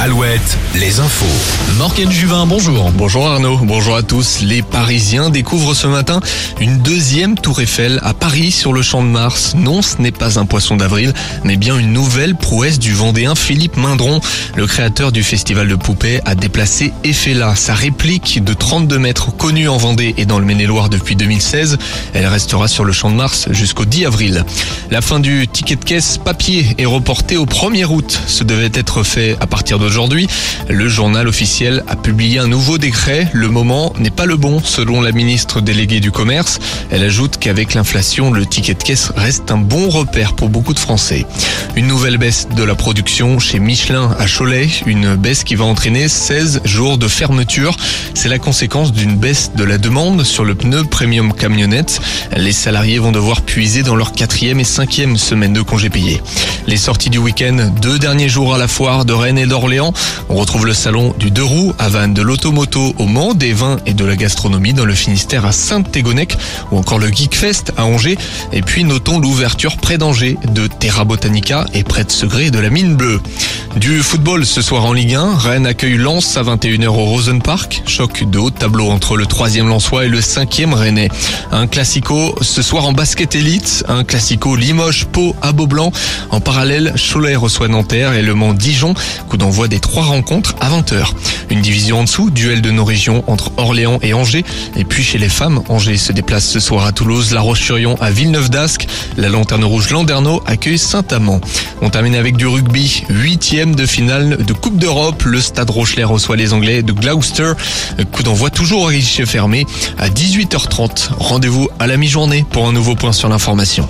al Les infos. Morgane Juvin, bonjour. Bonjour Arnaud, bonjour à tous. Les Parisiens découvrent ce matin une deuxième tour Eiffel à Paris sur le champ de Mars. Non, ce n'est pas un poisson d'avril, mais bien une nouvelle prouesse du Vendéen Philippe Mindron. Le créateur du festival de poupées a déplacé Eiffela, sa réplique de 32 mètres connue en Vendée et dans le Maine-et-Loire depuis 2016. Elle restera sur le champ de Mars jusqu'au 10 avril. La fin du ticket de caisse papier est reportée au 1er août. Ce devait être fait à partir de Aujourd'hui, le journal officiel a publié un nouveau décret. Le moment n'est pas le bon, selon la ministre déléguée du Commerce. Elle ajoute qu'avec l'inflation, le ticket de caisse reste un bon repère pour beaucoup de Français. Une nouvelle baisse de la production chez Michelin à Cholet, une baisse qui va entraîner 16 jours de fermeture. C'est la conséquence d'une baisse de la demande sur le pneu premium camionnette. Les salariés vont devoir puiser dans leur quatrième et cinquième semaine de congés payés. Les sorties du week-end, deux derniers jours à la foire de Rennes et d'Orléans on retrouve le salon du deux roues à Vannes, de l'automoto au Mans, des vins et de la gastronomie dans le Finistère à Sainte-Tégonec ou encore le Geekfest à Angers. Et puis notons l'ouverture près d'Angers de Terra Botanica et près de Segré de la Mine Bleue. Du football ce soir en Ligue 1, Rennes accueille Lens à 21h au Rosen Park. Choc de haut tableau entre le troisième Lensois et le cinquième Rennais. Un classico ce soir en basket élite, un classico Limoges-Pau à Beaublanc. En parallèle, Cholet reçoit Nanterre et Le Mans-Dijon. Coup d'envoi des trois rencontres à 20h. Une division en dessous, duel de nos régions entre Orléans et Angers. Et puis chez les femmes, Angers se déplace ce soir à Toulouse, La Roche-sur-Yon à Villeneuve-d'Ascq. La Lanterne Rouge Landerneau accueille Saint-Amand. On termine avec du rugby, huitième de finale de Coupe d'Europe. Le Stade Rochelet reçoit les Anglais de Gloucester. Coup d'envoi toujours au guichet fermé à 18h30. Rendez-vous à la mi-journée pour un nouveau point sur l'information.